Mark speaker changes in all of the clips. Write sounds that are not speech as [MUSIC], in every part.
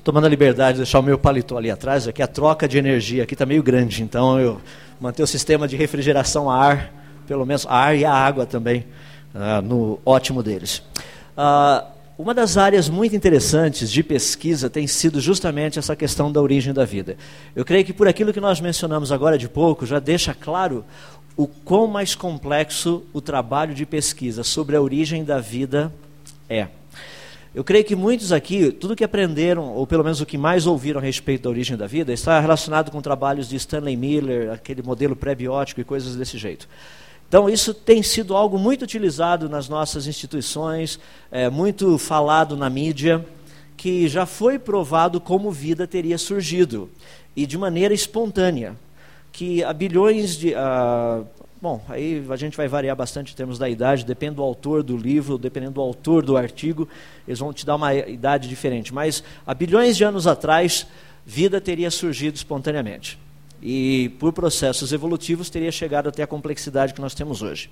Speaker 1: Estou tomando a liberdade de deixar o meu paletó ali atrás, aqui a troca de energia aqui está meio grande, então eu manter o sistema de refrigeração a ar, pelo menos a ar e a água também, uh, no ótimo deles. Uh, uma das áreas muito interessantes de pesquisa tem sido justamente essa questão da origem da vida. Eu creio que por aquilo que nós mencionamos agora de pouco, já deixa claro o quão mais complexo o trabalho de pesquisa sobre a origem da vida é. Eu creio que muitos aqui, tudo que aprenderam, ou pelo menos o que mais ouviram a respeito da origem da vida, está relacionado com trabalhos de Stanley Miller, aquele modelo pré-biótico e coisas desse jeito. Então, isso tem sido algo muito utilizado nas nossas instituições, é, muito falado na mídia, que já foi provado como vida teria surgido, e de maneira espontânea. Que há bilhões de. Uh, bom, aí a gente vai variar bastante em termos da idade, depende do autor do livro, dependendo do autor do artigo, eles vão te dar uma idade diferente. Mas há bilhões de anos atrás, vida teria surgido espontaneamente e, por processos evolutivos, teria chegado até a complexidade que nós temos hoje.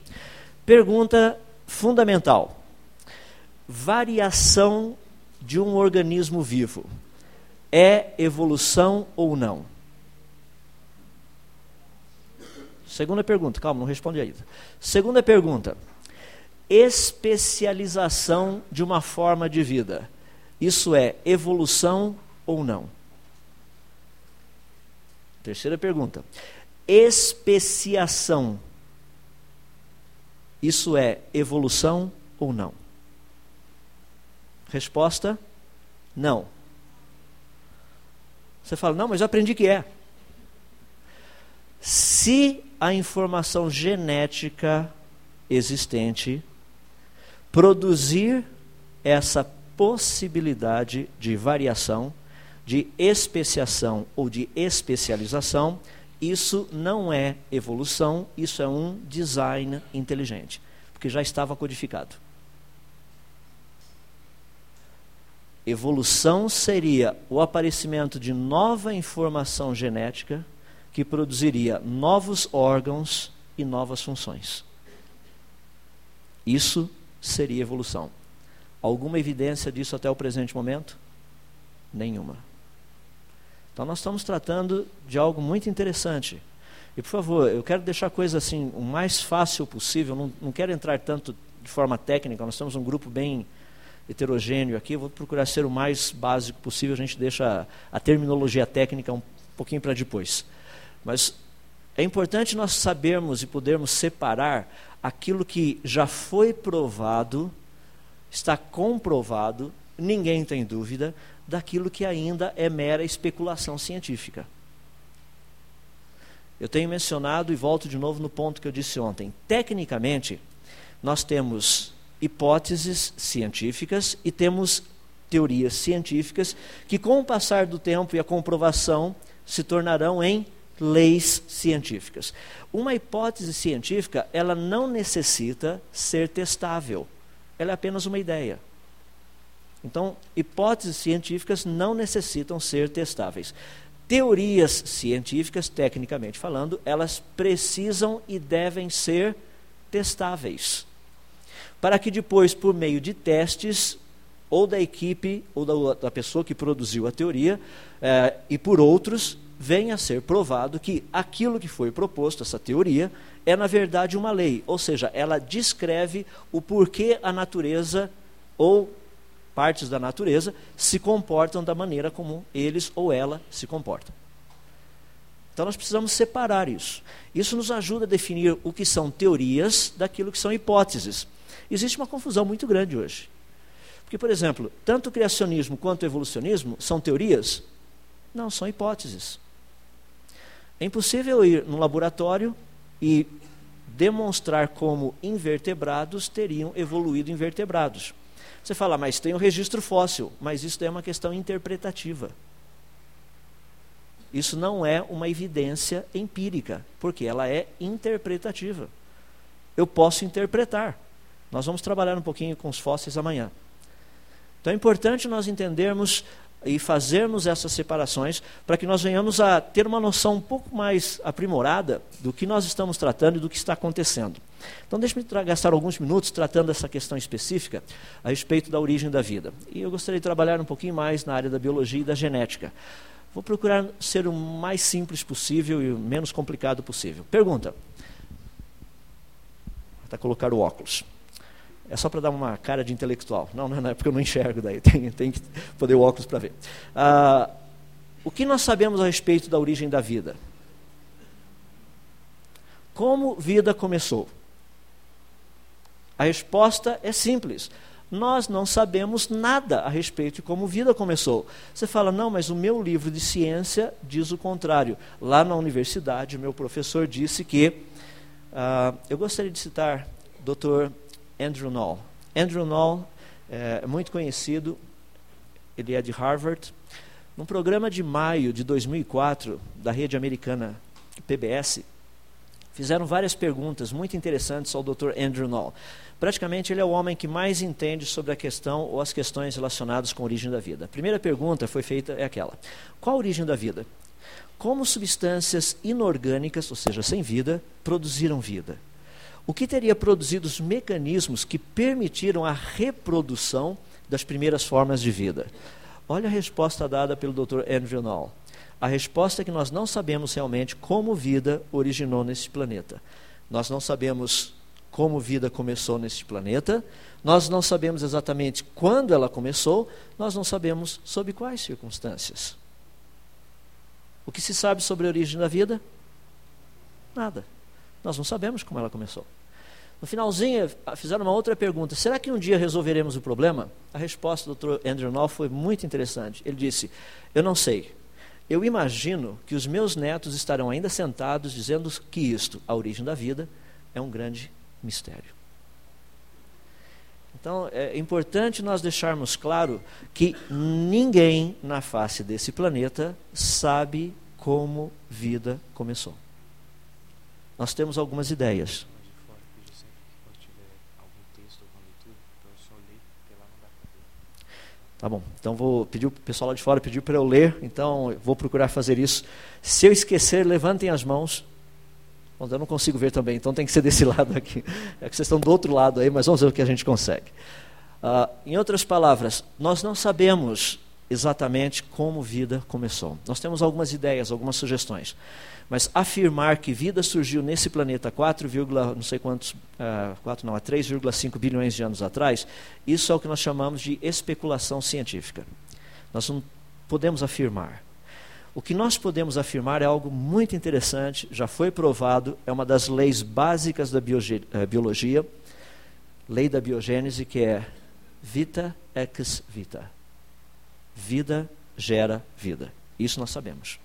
Speaker 1: Pergunta fundamental: variação de um organismo vivo é evolução ou não? Segunda pergunta, calma, não responde ainda. Segunda pergunta: especialização de uma forma de vida. Isso é evolução ou não? Terceira pergunta. Especiação. Isso é evolução ou não? Resposta: não. Você fala, não, mas eu aprendi que é. Se a informação genética existente produzir essa possibilidade de variação, de especiação ou de especialização, isso não é evolução, isso é um design inteligente, porque já estava codificado. Evolução seria o aparecimento de nova informação genética que produziria novos órgãos e novas funções. Isso seria evolução. Alguma evidência disso até o presente momento? Nenhuma. Então nós estamos tratando de algo muito interessante. E por favor, eu quero deixar a coisa assim o mais fácil possível, não, não quero entrar tanto de forma técnica, nós temos um grupo bem heterogêneo aqui, eu vou procurar ser o mais básico possível, a gente deixa a, a terminologia técnica um pouquinho para depois. Mas é importante nós sabermos e podermos separar aquilo que já foi provado, está comprovado, ninguém tem dúvida, daquilo que ainda é mera especulação científica. Eu tenho mencionado e volto de novo no ponto que eu disse ontem. Tecnicamente, nós temos hipóteses científicas e temos teorias científicas que, com o passar do tempo e a comprovação, se tornarão em leis científicas. Uma hipótese científica, ela não necessita ser testável. Ela é apenas uma ideia. Então, hipóteses científicas não necessitam ser testáveis. Teorias científicas, tecnicamente falando, elas precisam e devem ser testáveis. Para que depois, por meio de testes, ou da equipe, ou da, da pessoa que produziu a teoria, eh, e por outros, venha a ser provado que aquilo que foi proposto, essa teoria, é na verdade uma lei. Ou seja, ela descreve o porquê a natureza ou partes da natureza se comportam da maneira como eles ou ela se comportam. Então nós precisamos separar isso. Isso nos ajuda a definir o que são teorias daquilo que são hipóteses. Existe uma confusão muito grande hoje. Porque, por exemplo, tanto o criacionismo quanto o evolucionismo são teorias? Não, são hipóteses. É impossível ir num laboratório e demonstrar como invertebrados teriam evoluído invertebrados. Você fala, mas tem o registro fóssil, mas isso é uma questão interpretativa. Isso não é uma evidência empírica, porque ela é interpretativa. Eu posso interpretar. Nós vamos trabalhar um pouquinho com os fósseis amanhã. Então é importante nós entendermos e fazermos essas separações para que nós venhamos a ter uma noção um pouco mais aprimorada do que nós estamos tratando e do que está acontecendo. Então, deixe-me gastar alguns minutos tratando essa questão específica a respeito da origem da vida. E eu gostaria de trabalhar um pouquinho mais na área da biologia e da genética. Vou procurar ser o mais simples possível e o menos complicado possível. Pergunta. Está colocar o óculos. É só para dar uma cara de intelectual. Não, não é porque eu não enxergo daí. [LAUGHS] Tem, tem que poder o óculos para ver. Ah, o que nós sabemos a respeito da origem da vida? Como vida começou? A resposta é simples. Nós não sabemos nada a respeito de como vida começou. Você fala, não, mas o meu livro de ciência diz o contrário. Lá na universidade, meu professor disse que. Uh, eu gostaria de citar Dr. Andrew Knoll. Andrew Knoll é muito conhecido, ele é de Harvard. Num programa de maio de 2004 da rede americana PBS, fizeram várias perguntas muito interessantes ao Dr. Andrew Knoll. Praticamente ele é o homem que mais entende sobre a questão ou as questões relacionadas com a origem da vida. A primeira pergunta foi feita é aquela: qual a origem da vida? Como substâncias inorgânicas, ou seja, sem vida, produziram vida? O que teria produzido os mecanismos que permitiram a reprodução das primeiras formas de vida? Olha a resposta dada pelo Dr. Andrew Knoll. A resposta é que nós não sabemos realmente como vida originou nesse planeta. Nós não sabemos como vida começou neste planeta, nós não sabemos exatamente quando ela começou, nós não sabemos sob quais circunstâncias. O que se sabe sobre a origem da vida? Nada. Nós não sabemos como ela começou. No finalzinho, fizeram uma outra pergunta: será que um dia resolveremos o problema? A resposta do Dr. Andrew Knoll foi muito interessante. Ele disse: Eu não sei. Eu imagino que os meus netos estarão ainda sentados dizendo que isto, a origem da vida, é um grande mistério. Então, é importante nós deixarmos claro que ninguém na face desse planeta sabe como vida começou. Nós temos algumas ideias, Tá bom, então vou pedir o pessoal lá de fora pediu para eu ler, então vou procurar fazer isso. Se eu esquecer, levantem as mãos. Bom, eu não consigo ver também, então tem que ser desse [LAUGHS] lado aqui. É que vocês estão do outro lado aí, mas vamos ver o que a gente consegue. Uh, em outras palavras, nós não sabemos exatamente como vida começou. Nós temos algumas ideias, algumas sugestões. Mas afirmar que vida surgiu nesse planeta 4, não sei quantos, uh, 4 não, há 3,5 bilhões de anos atrás, isso é o que nós chamamos de especulação científica. Nós não podemos afirmar. O que nós podemos afirmar é algo muito interessante, já foi provado, é uma das leis básicas da eh, biologia, lei da biogênese, que é vita ex vita. Vida gera vida. Isso nós sabemos.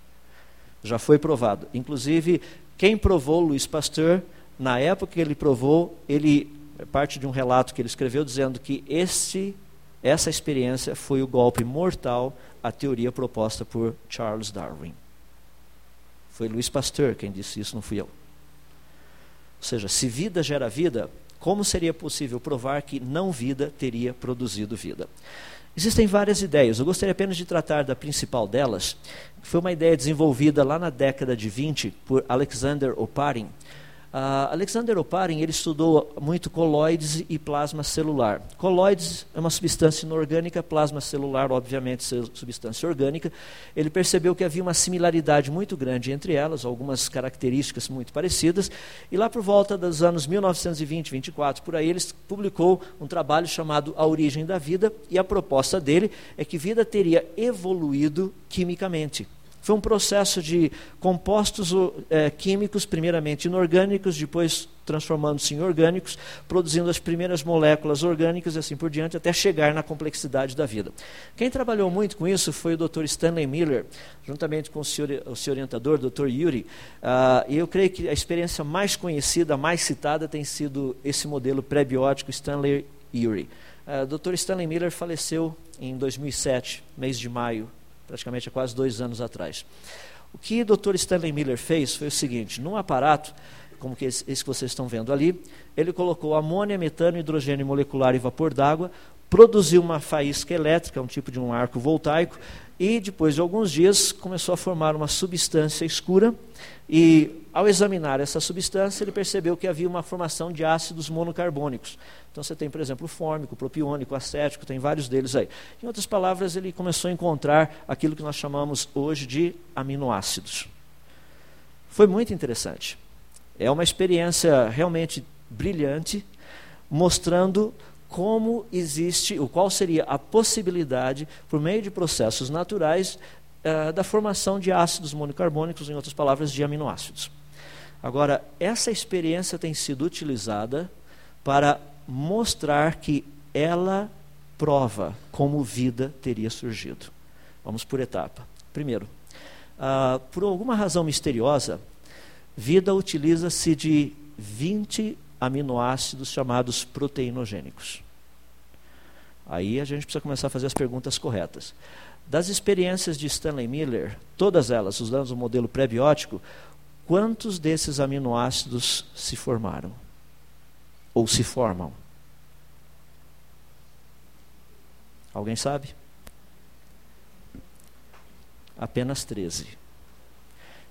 Speaker 1: Já foi provado. Inclusive, quem provou Luiz Pasteur, na época que ele provou, ele é parte de um relato que ele escreveu dizendo que esse, essa experiência foi o golpe mortal à teoria proposta por Charles Darwin. Foi Luiz Pasteur quem disse isso, não fui eu. Ou seja, se vida gera vida, como seria possível provar que não vida teria produzido vida? Existem várias ideias, eu gostaria apenas de tratar da principal delas, foi uma ideia desenvolvida lá na década de 20 por Alexander Oparin, Uh, Alexander Oparin ele estudou muito coloides e plasma celular. Coloides é uma substância inorgânica, plasma celular, obviamente, substância orgânica. Ele percebeu que havia uma similaridade muito grande entre elas, algumas características muito parecidas. E lá por volta dos anos 1920, 24, por aí, ele publicou um trabalho chamado A Origem da Vida. E a proposta dele é que vida teria evoluído quimicamente. Foi um processo de compostos é, químicos, primeiramente inorgânicos, depois transformando-se em orgânicos, produzindo as primeiras moléculas orgânicas e assim por diante, até chegar na complexidade da vida. Quem trabalhou muito com isso foi o Dr. Stanley Miller, juntamente com o seu, o seu orientador, Dr. Yuri. Uh, e eu creio que a experiência mais conhecida, mais citada, tem sido esse modelo pré-biótico Stanley Yuri. Uh, Dr. Stanley Miller faleceu em 2007, mês de maio praticamente há quase dois anos atrás. O que o Dr. Stanley Miller fez foi o seguinte: num aparato, como esse, esse que vocês estão vendo ali, ele colocou amônia, metano, hidrogênio molecular e vapor d'água, produziu uma faísca elétrica, um tipo de um arco voltaico, e depois de alguns dias começou a formar uma substância escura. E ao examinar essa substância, ele percebeu que havia uma formação de ácidos monocarbônicos. Então você tem, por exemplo, o fórmico, o propiônico, o acético, tem vários deles aí. Em outras palavras, ele começou a encontrar aquilo que nós chamamos hoje de aminoácidos. Foi muito interessante. É uma experiência realmente brilhante, mostrando como existe, o qual seria a possibilidade, por meio de processos naturais, uh, da formação de ácidos monocarbônicos, em outras palavras, de aminoácidos. Agora, essa experiência tem sido utilizada para mostrar que ela prova como vida teria surgido. Vamos por etapa. Primeiro, uh, por alguma razão misteriosa, vida utiliza-se de 20 aminoácidos chamados proteinogênicos. Aí a gente precisa começar a fazer as perguntas corretas. Das experiências de Stanley Miller, todas elas usando o modelo pré-biótico, quantos desses aminoácidos se formaram? Ou se formam? Alguém sabe? Apenas 13.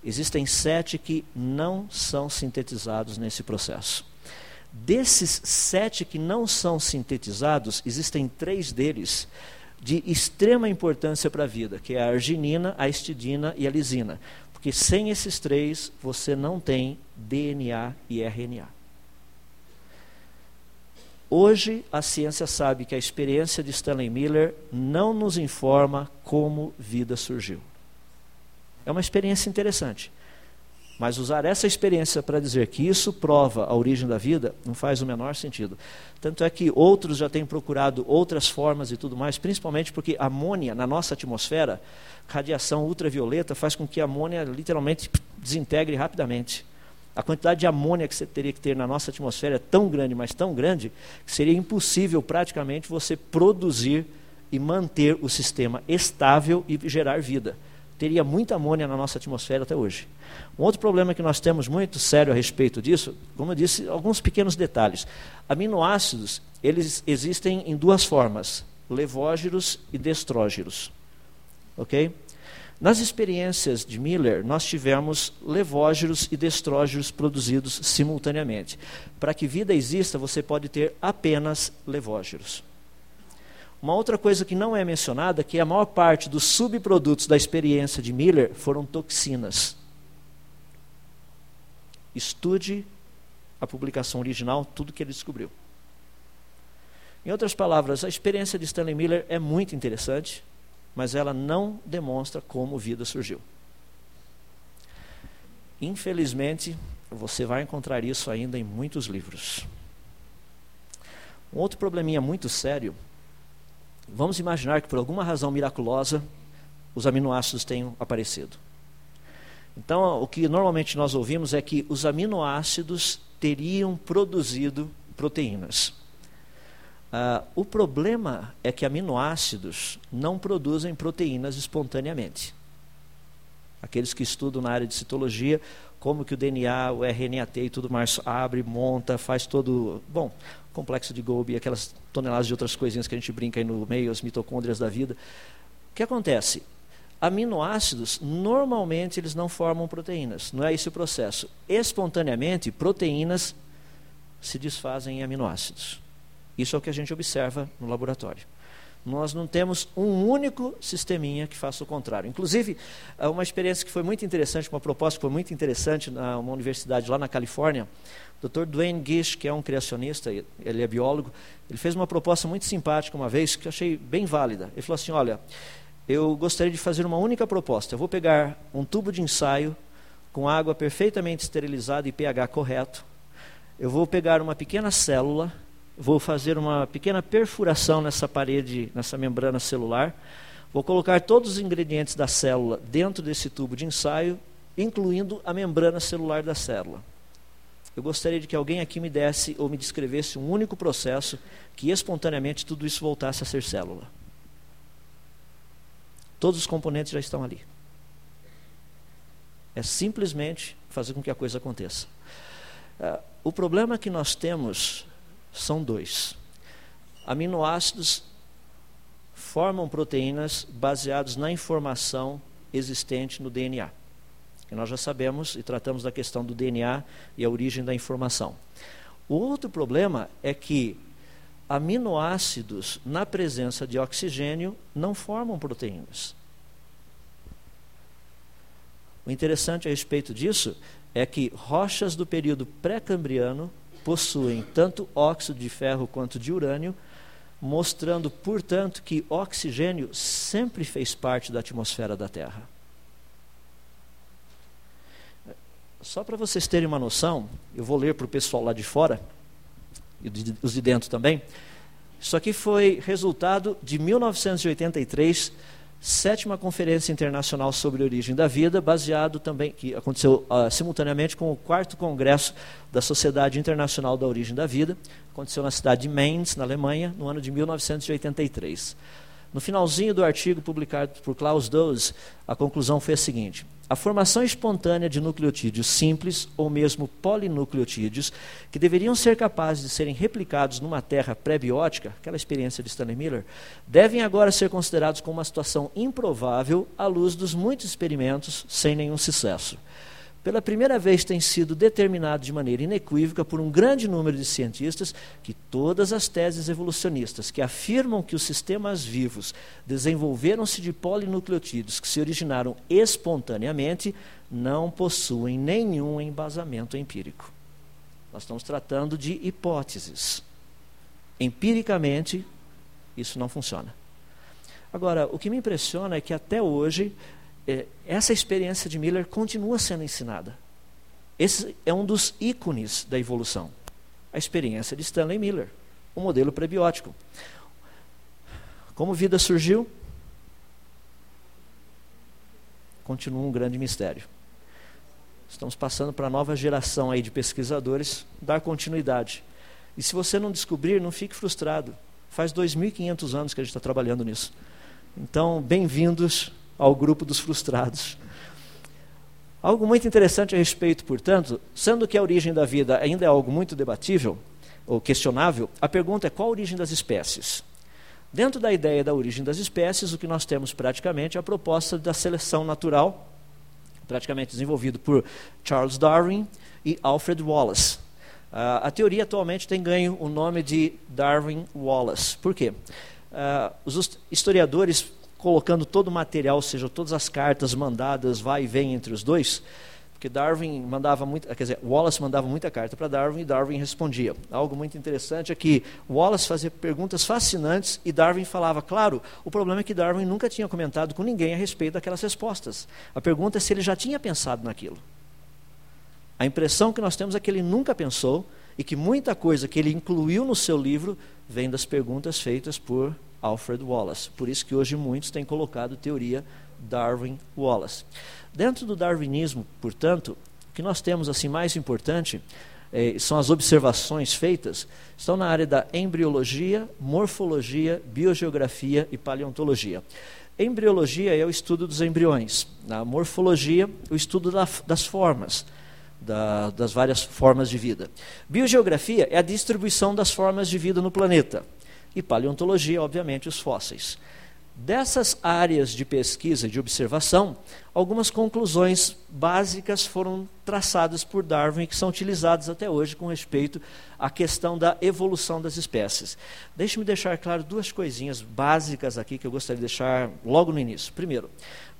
Speaker 1: Existem sete que não são sintetizados nesse processo. Desses sete que não são sintetizados, existem três deles de extrema importância para a vida, que é a arginina, a histidina e a lisina. Porque sem esses três, você não tem DNA e RNA. Hoje, a ciência sabe que a experiência de Stanley Miller não nos informa como vida surgiu. É uma experiência interessante. Mas usar essa experiência para dizer que isso prova a origem da vida não faz o menor sentido. Tanto é que outros já têm procurado outras formas e tudo mais, principalmente porque amônia na nossa atmosfera, radiação ultravioleta, faz com que a amônia literalmente desintegre rapidamente. A quantidade de amônia que você teria que ter na nossa atmosfera é tão grande, mas tão grande, que seria impossível praticamente você produzir e manter o sistema estável e gerar vida teria muita amônia na nossa atmosfera até hoje. Um outro problema que nós temos muito sério a respeito disso, como eu disse, alguns pequenos detalhes. Aminoácidos, eles existem em duas formas, levógeros e destrógeros. OK? Nas experiências de Miller, nós tivemos levógeros e destrógeros produzidos simultaneamente. Para que vida exista, você pode ter apenas levógeros. Uma outra coisa que não é mencionada é que a maior parte dos subprodutos da experiência de Miller foram toxinas. Estude a publicação original, tudo que ele descobriu. Em outras palavras, a experiência de Stanley Miller é muito interessante, mas ela não demonstra como vida surgiu. Infelizmente, você vai encontrar isso ainda em muitos livros. Um outro probleminha muito sério Vamos imaginar que por alguma razão miraculosa os aminoácidos tenham aparecido. Então, o que normalmente nós ouvimos é que os aminoácidos teriam produzido proteínas. Uh, o problema é que aminoácidos não produzem proteínas espontaneamente. Aqueles que estudam na área de citologia, como que o DNA, o RNAT e tudo mais abre, monta, faz todo. Bom, complexo de Golgi, aquelas toneladas de outras coisinhas que a gente brinca aí no meio, as mitocôndrias da vida. O que acontece? Aminoácidos, normalmente, eles não formam proteínas. Não é esse o processo. Espontaneamente, proteínas se desfazem em aminoácidos. Isso é o que a gente observa no laboratório. Nós não temos um único sisteminha que faça o contrário. Inclusive, uma experiência que foi muito interessante, uma proposta que foi muito interessante na uma universidade lá na Califórnia, Dr. Dwayne Gish, que é um criacionista, ele é biólogo, ele fez uma proposta muito simpática uma vez, que eu achei bem válida. Ele falou assim: Olha, eu gostaria de fazer uma única proposta. Eu vou pegar um tubo de ensaio com água perfeitamente esterilizada e pH correto. Eu vou pegar uma pequena célula, vou fazer uma pequena perfuração nessa parede, nessa membrana celular. Vou colocar todos os ingredientes da célula dentro desse tubo de ensaio, incluindo a membrana celular da célula. Eu gostaria de que alguém aqui me desse ou me descrevesse um único processo que espontaneamente tudo isso voltasse a ser célula. Todos os componentes já estão ali. É simplesmente fazer com que a coisa aconteça. Uh, o problema que nós temos são dois. Aminoácidos formam proteínas baseadas na informação existente no DNA. E nós já sabemos e tratamos da questão do DNA e a origem da informação. O outro problema é que aminoácidos na presença de oxigênio não formam proteínas. O interessante a respeito disso é que rochas do período pré-cambriano possuem tanto óxido de ferro quanto de urânio, mostrando, portanto, que oxigênio sempre fez parte da atmosfera da Terra. Só para vocês terem uma noção, eu vou ler para o pessoal lá de fora, e os de dentro também. Isso aqui foi resultado de 1983 sétima Conferência Internacional sobre a Origem da Vida, baseado também, que aconteceu uh, simultaneamente com o quarto Congresso da Sociedade Internacional da Origem da Vida, aconteceu na cidade de Mainz, na Alemanha, no ano de 1983. No finalzinho do artigo publicado por Klaus Dose, a conclusão foi a seguinte: a formação espontânea de nucleotídeos simples ou mesmo polinucleotídeos, que deveriam ser capazes de serem replicados numa terra pré-biótica, aquela experiência de Stanley Miller, devem agora ser considerados como uma situação improvável à luz dos muitos experimentos sem nenhum sucesso pela primeira vez tem sido determinado de maneira inequívoca por um grande número de cientistas que todas as teses evolucionistas que afirmam que os sistemas vivos desenvolveram-se de polinucleotídeos que se originaram espontaneamente não possuem nenhum embasamento empírico. Nós estamos tratando de hipóteses. Empiricamente, isso não funciona. Agora, o que me impressiona é que até hoje essa experiência de Miller continua sendo ensinada. Esse é um dos ícones da evolução. A experiência de Stanley Miller, o modelo prebiótico. Como vida surgiu? Continua um grande mistério. Estamos passando para a nova geração aí de pesquisadores dar continuidade. E se você não descobrir, não fique frustrado. Faz 2.500 anos que a gente está trabalhando nisso. Então, bem-vindos ao grupo dos frustrados. Algo muito interessante a respeito, portanto, sendo que a origem da vida ainda é algo muito debatível ou questionável, a pergunta é qual a origem das espécies? Dentro da ideia da origem das espécies, o que nós temos praticamente é a proposta da seleção natural, praticamente desenvolvido por Charles Darwin e Alfred Wallace. Uh, a teoria atualmente tem ganho o nome de Darwin-Wallace. Por quê? Uh, os historiadores colocando todo o material, ou seja, todas as cartas mandadas, vai e vem entre os dois, porque Darwin mandava muito, quer dizer, Wallace mandava muita carta para Darwin e Darwin respondia. Algo muito interessante é que Wallace fazia perguntas fascinantes e Darwin falava, claro, o problema é que Darwin nunca tinha comentado com ninguém a respeito daquelas respostas. A pergunta é se ele já tinha pensado naquilo. A impressão que nós temos é que ele nunca pensou e que muita coisa que ele incluiu no seu livro vem das perguntas feitas por Alfred Wallace. Por isso que hoje muitos têm colocado teoria Darwin-Wallace. Dentro do darwinismo, portanto, o que nós temos assim mais importante eh, são as observações feitas, estão na área da embriologia, morfologia, biogeografia e paleontologia. Embriologia é o estudo dos embriões. Na morfologia, o estudo da, das formas, da, das várias formas de vida. Biogeografia é a distribuição das formas de vida no planeta e paleontologia, obviamente, os fósseis. Dessas áreas de pesquisa e de observação, algumas conclusões básicas foram traçadas por Darwin que são utilizadas até hoje com respeito à questão da evolução das espécies. Deixe-me deixar claro duas coisinhas básicas aqui que eu gostaria de deixar logo no início. Primeiro,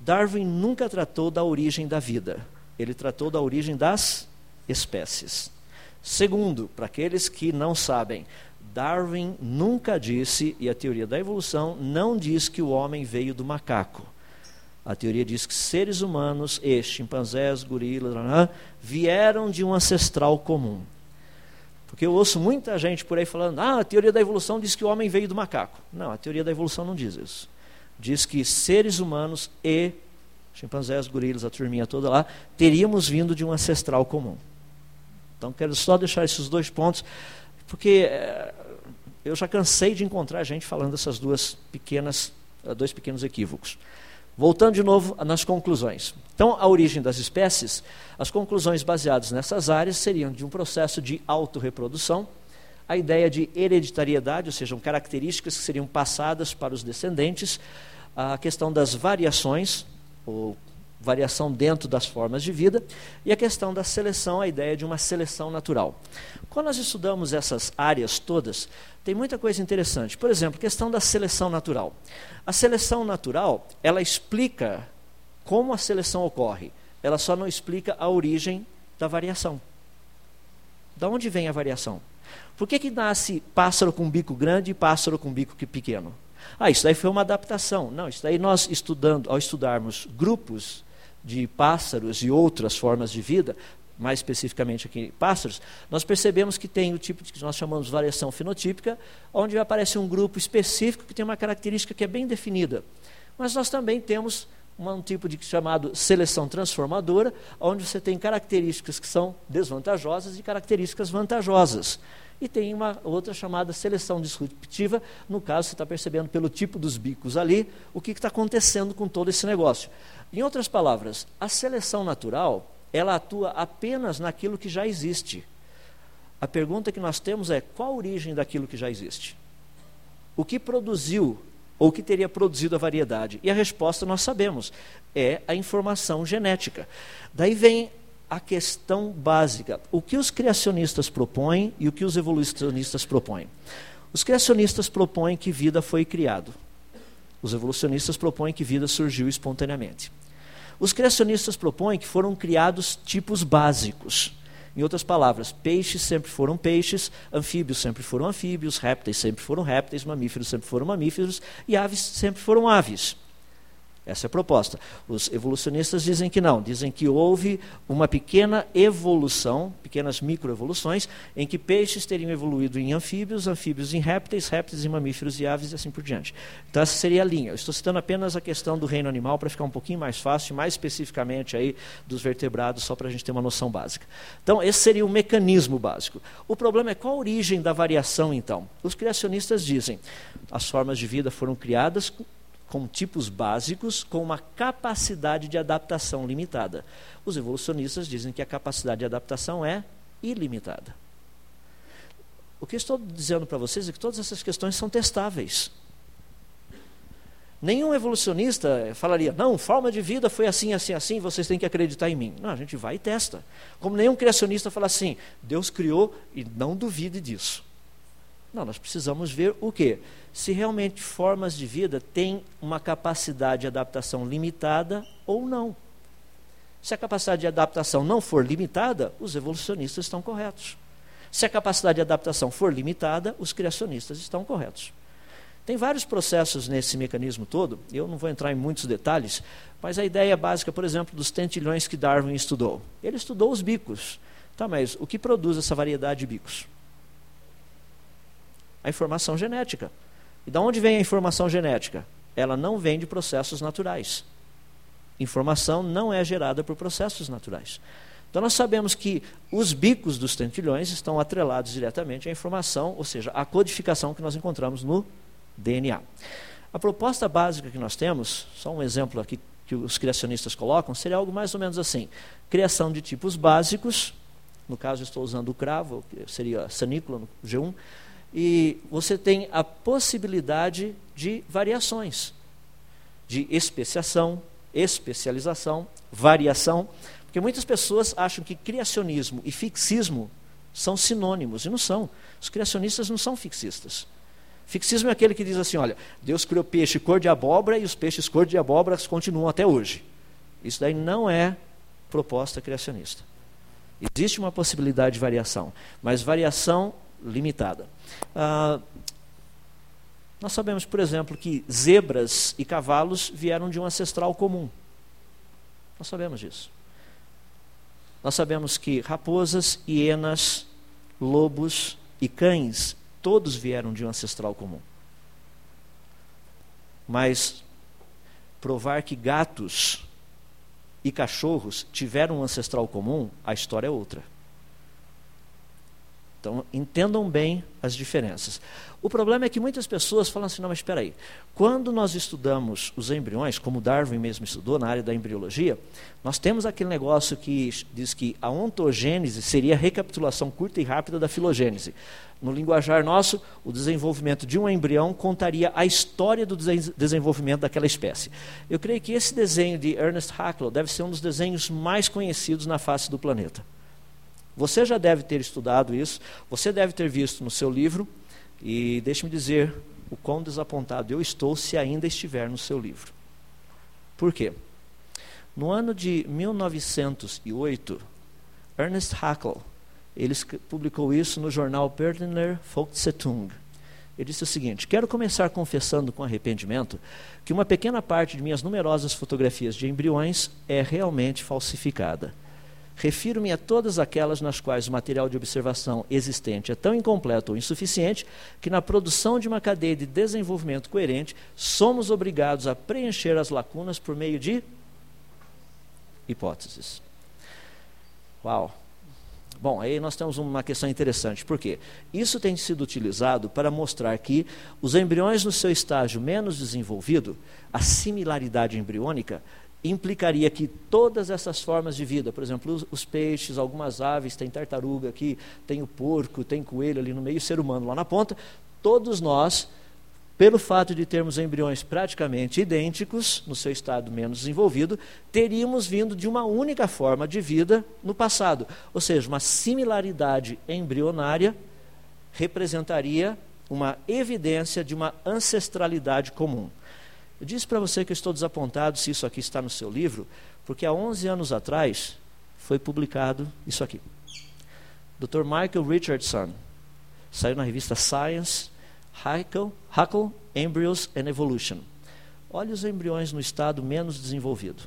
Speaker 1: Darwin nunca tratou da origem da vida, ele tratou da origem das espécies. Segundo, para aqueles que não sabem, Darwin nunca disse, e a teoria da evolução não diz que o homem veio do macaco. A teoria diz que seres humanos, e chimpanzés, gorilas, vieram de um ancestral comum. Porque eu ouço muita gente por aí falando: ah, a teoria da evolução diz que o homem veio do macaco. Não, a teoria da evolução não diz isso. Diz que seres humanos e chimpanzés, gorilas, a turminha toda lá, teríamos vindo de um ancestral comum. Então, quero só deixar esses dois pontos, porque eh, eu já cansei de encontrar gente falando essas duas pequenas, eh, dois pequenos equívocos. Voltando de novo nas conclusões. Então, a origem das espécies, as conclusões baseadas nessas áreas seriam de um processo de autorreprodução, a ideia de hereditariedade, ou seja, características que seriam passadas para os descendentes, a questão das variações, ou variação dentro das formas de vida, e a questão da seleção, a ideia de uma seleção natural. Quando nós estudamos essas áreas todas, tem muita coisa interessante. Por exemplo, questão da seleção natural. A seleção natural, ela explica como a seleção ocorre, ela só não explica a origem da variação. Da onde vem a variação? Por que, que nasce pássaro com bico grande e pássaro com bico pequeno? Ah, isso daí foi uma adaptação. Não, isso daí nós estudando, ao estudarmos grupos de pássaros e outras formas de vida, mais especificamente aqui pássaros, nós percebemos que tem o tipo que nós chamamos de variação fenotípica, onde aparece um grupo específico que tem uma característica que é bem definida. Mas nós também temos um tipo de chamado seleção transformadora, onde você tem características que são desvantajosas e características vantajosas. E tem uma outra chamada seleção disruptiva, no caso, você está percebendo pelo tipo dos bicos ali, o que está acontecendo com todo esse negócio. Em outras palavras, a seleção natural, ela atua apenas naquilo que já existe. A pergunta que nós temos é: qual a origem daquilo que já existe? O que produziu ou que teria produzido a variedade? E a resposta nós sabemos: é a informação genética. Daí vem a questão básica: o que os criacionistas propõem e o que os evolucionistas propõem. Os criacionistas propõem que vida foi criado. Os evolucionistas propõem que vida surgiu espontaneamente. Os criacionistas propõem que foram criados tipos básicos. Em outras palavras, peixes sempre foram peixes, anfíbios sempre foram anfíbios, répteis sempre foram répteis, mamíferos sempre foram mamíferos e aves sempre foram aves. Essa é a proposta. Os evolucionistas dizem que não, dizem que houve uma pequena evolução, pequenas microevoluções, em que peixes teriam evoluído em anfíbios, anfíbios em répteis, répteis em mamíferos e aves e assim por diante. Então essa seria a linha. Eu estou citando apenas a questão do reino animal para ficar um pouquinho mais fácil, mais especificamente aí dos vertebrados, só para a gente ter uma noção básica. Então esse seria o mecanismo básico. O problema é qual a origem da variação então? Os criacionistas dizem as formas de vida foram criadas com tipos básicos com uma capacidade de adaptação limitada. Os evolucionistas dizem que a capacidade de adaptação é ilimitada. O que estou dizendo para vocês é que todas essas questões são testáveis. Nenhum evolucionista falaria, não, forma de vida foi assim, assim, assim, vocês têm que acreditar em mim. Não, a gente vai e testa. Como nenhum criacionista fala assim, Deus criou e não duvide disso. Não, nós precisamos ver o quê? Se realmente formas de vida têm uma capacidade de adaptação limitada ou não. Se a capacidade de adaptação não for limitada, os evolucionistas estão corretos. Se a capacidade de adaptação for limitada, os criacionistas estão corretos. Tem vários processos nesse mecanismo todo, eu não vou entrar em muitos detalhes, mas a ideia básica, por exemplo, dos tentilhões que Darwin estudou. Ele estudou os bicos. Tá, mas o que produz essa variedade de bicos? A informação genética. E de onde vem a informação genética? Ela não vem de processos naturais. Informação não é gerada por processos naturais. Então nós sabemos que os bicos dos tentilhões estão atrelados diretamente à informação, ou seja, à codificação que nós encontramos no DNA. A proposta básica que nós temos, só um exemplo aqui que os criacionistas colocam, seria algo mais ou menos assim: criação de tipos básicos, no caso estou usando o cravo, seria sanícula no G1, e você tem a possibilidade de variações, de especiação, especialização, variação, porque muitas pessoas acham que criacionismo e fixismo são sinônimos, e não são. Os criacionistas não são fixistas. Fixismo é aquele que diz assim: olha, Deus criou peixe cor de abóbora e os peixes cor de abóbora continuam até hoje. Isso daí não é proposta criacionista. Existe uma possibilidade de variação, mas variação limitada. Ah, nós sabemos, por exemplo, que zebras e cavalos vieram de um ancestral comum. Nós sabemos disso. Nós sabemos que raposas, hienas, lobos e cães, todos vieram de um ancestral comum. Mas provar que gatos e cachorros tiveram um ancestral comum, a história é outra. Então, entendam bem as diferenças. O problema é que muitas pessoas falam assim: não, mas espera aí. Quando nós estudamos os embriões, como Darwin mesmo estudou na área da embriologia, nós temos aquele negócio que diz que a ontogênese seria a recapitulação curta e rápida da filogênese. No linguajar nosso, o desenvolvimento de um embrião contaria a história do desenvolvimento daquela espécie. Eu creio que esse desenho de Ernest Haeckel deve ser um dos desenhos mais conhecidos na face do planeta. Você já deve ter estudado isso, você deve ter visto no seu livro, e deixe-me dizer o quão desapontado eu estou se ainda estiver no seu livro. Por quê? No ano de 1908, Ernest Haeckel, ele publicou isso no jornal Berliner Volkszeitung. Ele disse o seguinte: Quero começar confessando com arrependimento que uma pequena parte de minhas numerosas fotografias de embriões é realmente falsificada. Refiro-me a todas aquelas nas quais o material de observação existente é tão incompleto ou insuficiente que, na produção de uma cadeia de desenvolvimento coerente, somos obrigados a preencher as lacunas por meio de hipóteses. Uau! Bom, aí nós temos uma questão interessante. Por quê? Isso tem sido utilizado para mostrar que os embriões no seu estágio menos desenvolvido, a similaridade embriônica, implicaria que todas essas formas de vida, por exemplo, os, os, peixes, algumas aves, tem tartaruga aqui, tem o porco, tem coelho ali no meio, ser humano lá na ponta, todos nós, pelo fato de termos embriões praticamente idênticos, no seu estado menos desenvolvido, teríamos vindo de uma única forma de vida no passado. Ou seja, uma similaridade embrionária representaria uma evidência de uma ancestralidade comum. Eu disse para você que eu estou desapontado se isso aqui está no seu livro, porque há 11 anos atrás foi publicado isso aqui. Dr. Michael Richardson saiu na revista Science, Haeckel Embryos and Evolution. Olha os embriões no estado menos desenvolvido.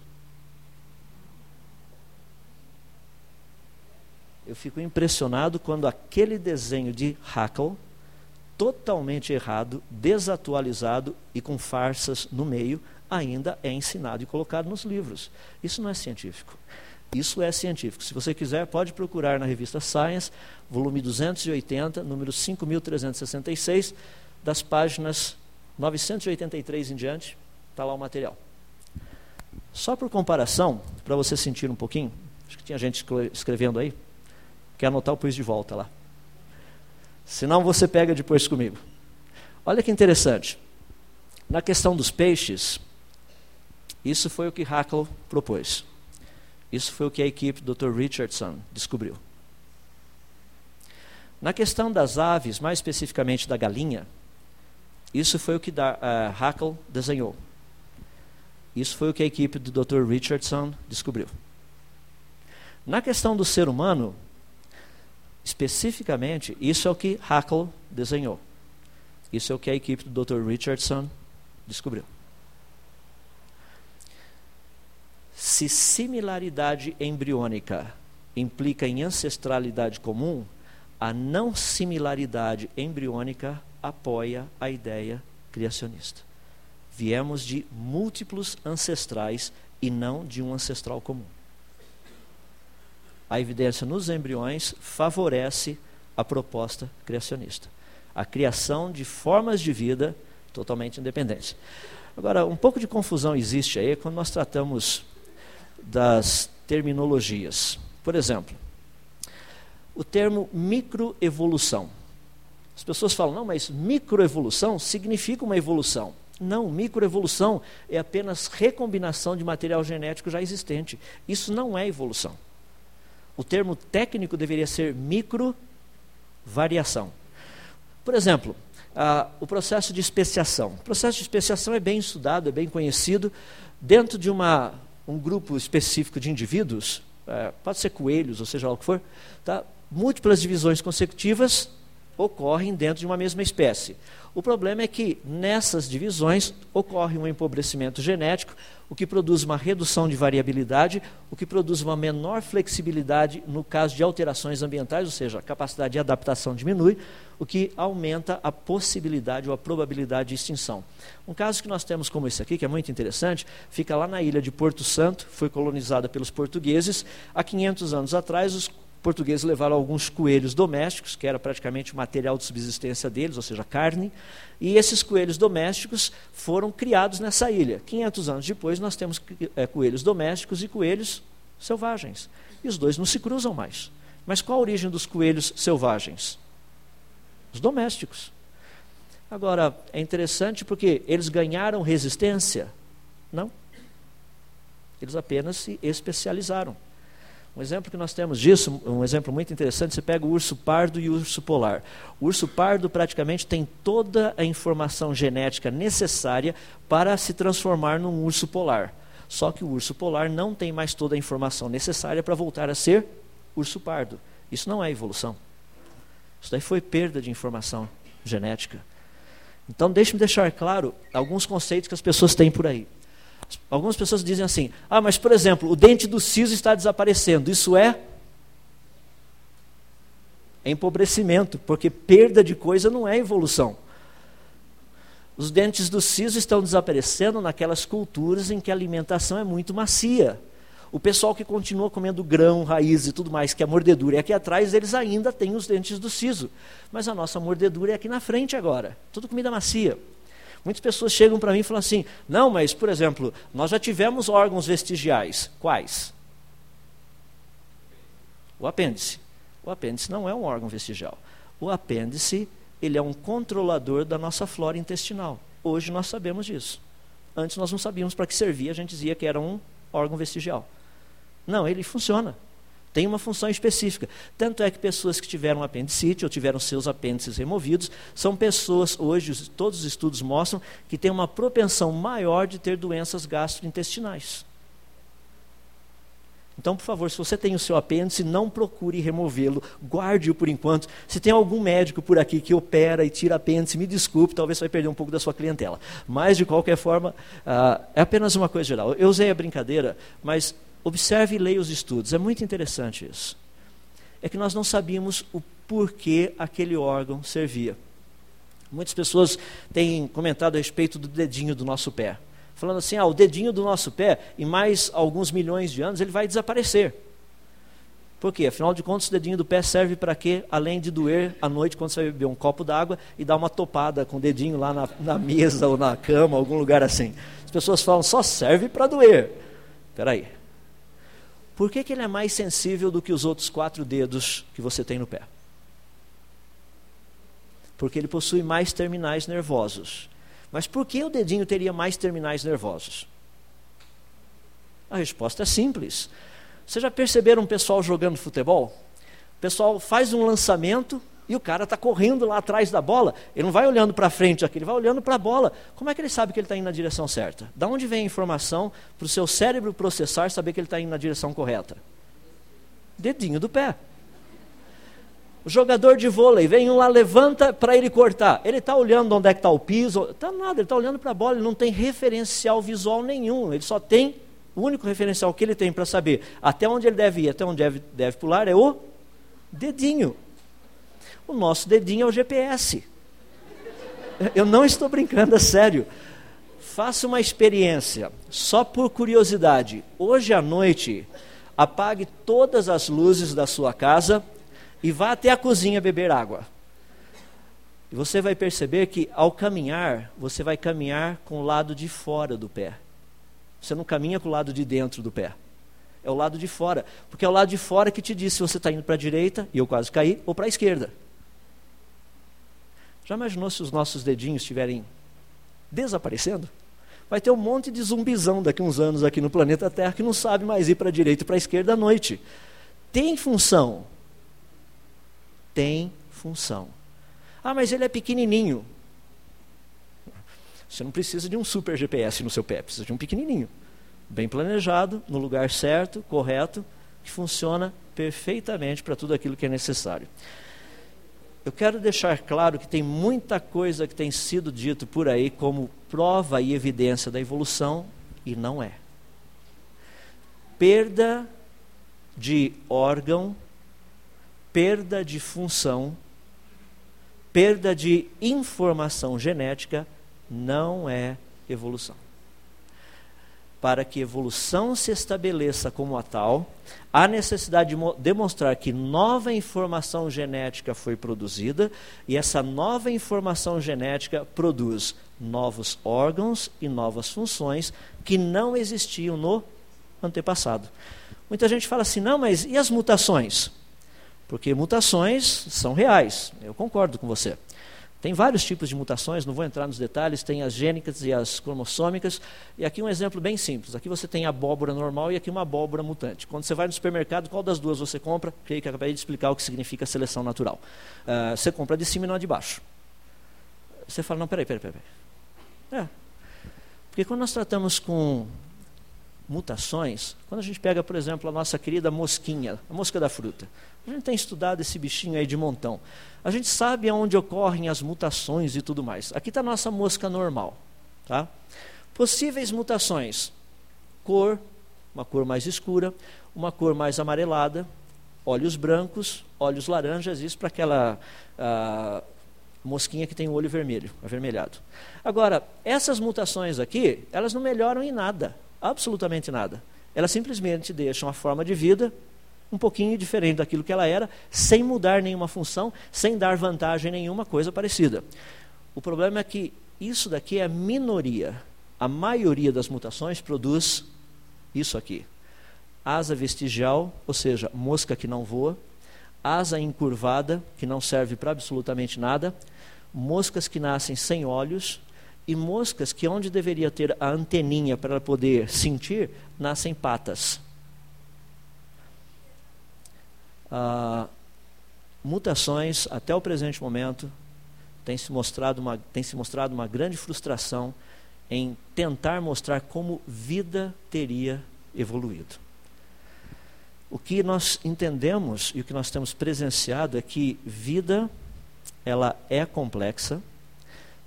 Speaker 1: Eu fico impressionado quando aquele desenho de Haeckel totalmente errado, desatualizado e com farsas no meio, ainda é ensinado e colocado nos livros. Isso não é científico. Isso é científico. Se você quiser, pode procurar na revista Science, volume 280, número 5366, das páginas 983 em diante, está lá o material. Só por comparação, para você sentir um pouquinho, acho que tinha gente escrevendo aí, quer anotar o pus de volta lá. Senão você pega depois comigo. Olha que interessante. Na questão dos peixes, isso foi o que Haeckel propôs. Isso foi o que a equipe do Dr. Richardson descobriu. Na questão das aves, mais especificamente da galinha, isso foi o que da, uh, Haeckel desenhou. Isso foi o que a equipe do Dr. Richardson descobriu. Na questão do ser humano, Especificamente, isso é o que Haeckel desenhou. Isso é o que a equipe do Dr. Richardson descobriu. Se similaridade embriônica implica em ancestralidade comum, a não similaridade embriônica apoia a ideia criacionista. Viemos de múltiplos ancestrais e não de um ancestral comum a evidência nos embriões favorece a proposta criacionista. A criação de formas de vida totalmente independentes. Agora, um pouco de confusão existe aí quando nós tratamos das terminologias. Por exemplo, o termo microevolução. As pessoas falam, não, mas microevolução significa uma evolução. Não, microevolução é apenas recombinação de material genético já existente. Isso não é evolução. O termo técnico deveria ser microvariação. Por exemplo, ah, o processo de especiação. O processo de especiação é bem estudado, é bem conhecido. Dentro de uma, um grupo específico de indivíduos, é, pode ser coelhos, ou seja lá o que for, tá? múltiplas divisões consecutivas ocorrem dentro de uma mesma espécie. O problema é que nessas divisões ocorre um empobrecimento genético, o que produz uma redução de variabilidade, o que produz uma menor flexibilidade no caso de alterações ambientais, ou seja, a capacidade de adaptação diminui, o que aumenta a possibilidade ou a probabilidade de extinção. Um caso que nós temos como esse aqui, que é muito interessante, fica lá na ilha de Porto Santo, foi colonizada pelos portugueses. Há 500 anos atrás, os portugueses levaram alguns coelhos domésticos, que era praticamente o material de subsistência deles, ou seja, carne, e esses coelhos domésticos foram criados nessa ilha. 500 anos depois, nós temos é, coelhos domésticos e coelhos selvagens. E os dois não se cruzam mais. Mas qual a origem dos coelhos selvagens? Os domésticos. Agora, é interessante porque eles ganharam resistência? Não. Eles apenas se especializaram. Um exemplo que nós temos disso, um exemplo muito interessante, você pega o urso pardo e o urso polar. O urso pardo praticamente tem toda a informação genética necessária para se transformar num urso polar. Só que o urso polar não tem mais toda a informação necessária para voltar a ser urso pardo. Isso não é evolução. Isso daí foi perda de informação genética. Então, deixe-me deixar claro alguns conceitos que as pessoas têm por aí. Algumas pessoas dizem assim: ah, mas por exemplo, o dente do siso está desaparecendo. Isso é empobrecimento, porque perda de coisa não é evolução. Os dentes do siso estão desaparecendo naquelas culturas em que a alimentação é muito macia. O pessoal que continua comendo grão, raiz e tudo mais, que a mordedura é aqui atrás, eles ainda têm os dentes do siso. Mas a nossa mordedura é aqui na frente agora. Tudo comida macia. Muitas pessoas chegam para mim e falam assim: não, mas, por exemplo, nós já tivemos órgãos vestigiais. Quais? O apêndice. O apêndice não é um órgão vestigial. O apêndice, ele é um controlador da nossa flora intestinal. Hoje nós sabemos disso. Antes nós não sabíamos para que servia, a gente dizia que era um órgão vestigial. Não, ele funciona tem uma função específica. Tanto é que pessoas que tiveram apendicite ou tiveram seus apêndices removidos são pessoas, hoje, todos os estudos mostram, que têm uma propensão maior de ter doenças gastrointestinais. Então, por favor, se você tem o seu apêndice, não procure removê-lo, guarde-o por enquanto. Se tem algum médico por aqui que opera e tira apêndice, me desculpe, talvez você vai perder um pouco da sua clientela. Mas, de qualquer forma, uh, é apenas uma coisa geral. Eu usei a brincadeira, mas Observe e leia os estudos, é muito interessante isso. É que nós não sabíamos o porquê aquele órgão servia. Muitas pessoas têm comentado a respeito do dedinho do nosso pé, falando assim: ah, o dedinho do nosso pé, em mais alguns milhões de anos, ele vai desaparecer. Por quê? Afinal de contas, o dedinho do pé serve para quê? Além de doer à noite quando você vai beber um copo d'água e dar uma topada com o dedinho lá na, na mesa ou na cama, algum lugar assim. As pessoas falam, só serve para doer. Espera aí, por que, que ele é mais sensível do que os outros quatro dedos que você tem no pé? Porque ele possui mais terminais nervosos. Mas por que o dedinho teria mais terminais nervosos? A resposta é simples. Vocês já perceberam um pessoal jogando futebol? O pessoal faz um lançamento, e o cara está correndo lá atrás da bola, ele não vai olhando para frente aqui, ele vai olhando para a bola. Como é que ele sabe que ele está indo na direção certa? Da onde vem a informação para o seu cérebro processar saber que ele está indo na direção correta? Dedinho do pé. O jogador de vôlei vem um lá, levanta para ele cortar. Ele está olhando onde é que está o piso. Está nada, ele está olhando para a bola, ele não tem referencial visual nenhum. Ele só tem, o único referencial que ele tem para saber até onde ele deve ir, até onde deve, deve pular, é o dedinho. O nosso dedinho é o GPS. Eu não estou brincando, é sério. Faça uma experiência, só por curiosidade. Hoje à noite, apague todas as luzes da sua casa e vá até a cozinha beber água. E você vai perceber que ao caminhar, você vai caminhar com o lado de fora do pé. Você não caminha com o lado de dentro do pé. É o lado de fora. Porque é o lado de fora que te diz se você está indo para a direita, e eu quase caí, ou para a esquerda. Já imaginou se os nossos dedinhos estiverem desaparecendo? Vai ter um monte de zumbizão daqui uns anos aqui no planeta Terra que não sabe mais ir para a direita e para a esquerda à noite. Tem função. Tem função. Ah, mas ele é pequenininho. Você não precisa de um super GPS no seu pé, precisa de um pequenininho. Bem planejado, no lugar certo, correto, que funciona perfeitamente para tudo aquilo que é necessário. Eu quero deixar claro que tem muita coisa que tem sido dito por aí como prova e evidência da evolução e não é. Perda de órgão, perda de função, perda de informação genética não é evolução. Para que evolução se estabeleça como a tal, há necessidade de demonstrar que nova informação genética foi produzida e essa nova informação genética produz novos órgãos e novas funções que não existiam no antepassado. Muita gente fala assim: não, mas e as mutações? Porque mutações são reais, eu concordo com você. Tem vários tipos de mutações, não vou entrar nos detalhes, tem as gênicas e as cromossômicas. E aqui um exemplo bem simples. Aqui você tem abóbora normal e aqui uma abóbora mutante. Quando você vai no supermercado, qual das duas você compra? Creio que acabei de explicar o que significa seleção natural. Uh, você compra de cima e não a de baixo. Você fala, não, peraí, peraí, peraí. É. Porque quando nós tratamos com mutações, quando a gente pega, por exemplo, a nossa querida mosquinha, a mosca da fruta, a gente tem estudado esse bichinho aí de montão. A gente sabe aonde ocorrem as mutações e tudo mais. Aqui está a nossa mosca normal. Tá? Possíveis mutações: cor, uma cor mais escura, uma cor mais amarelada, olhos brancos, olhos laranjas, isso para aquela mosquinha que tem o olho vermelho, avermelhado. Agora, essas mutações aqui, elas não melhoram em nada, absolutamente nada. Elas simplesmente deixam a forma de vida um pouquinho diferente daquilo que ela era, sem mudar nenhuma função, sem dar vantagem nenhuma coisa parecida. O problema é que isso daqui é a minoria. A maioria das mutações produz isso aqui. Asa vestigial, ou seja, mosca que não voa, asa encurvada, que não serve para absolutamente nada, moscas que nascem sem olhos e moscas que onde deveria ter a anteninha para poder sentir, nascem patas. ah, mutações, até o presente momento, tem se, mostrado uma, tem se mostrado uma grande frustração em tentar mostrar como vida teria evoluído. O que nós entendemos e o que nós temos presenciado é que vida ela é complexa,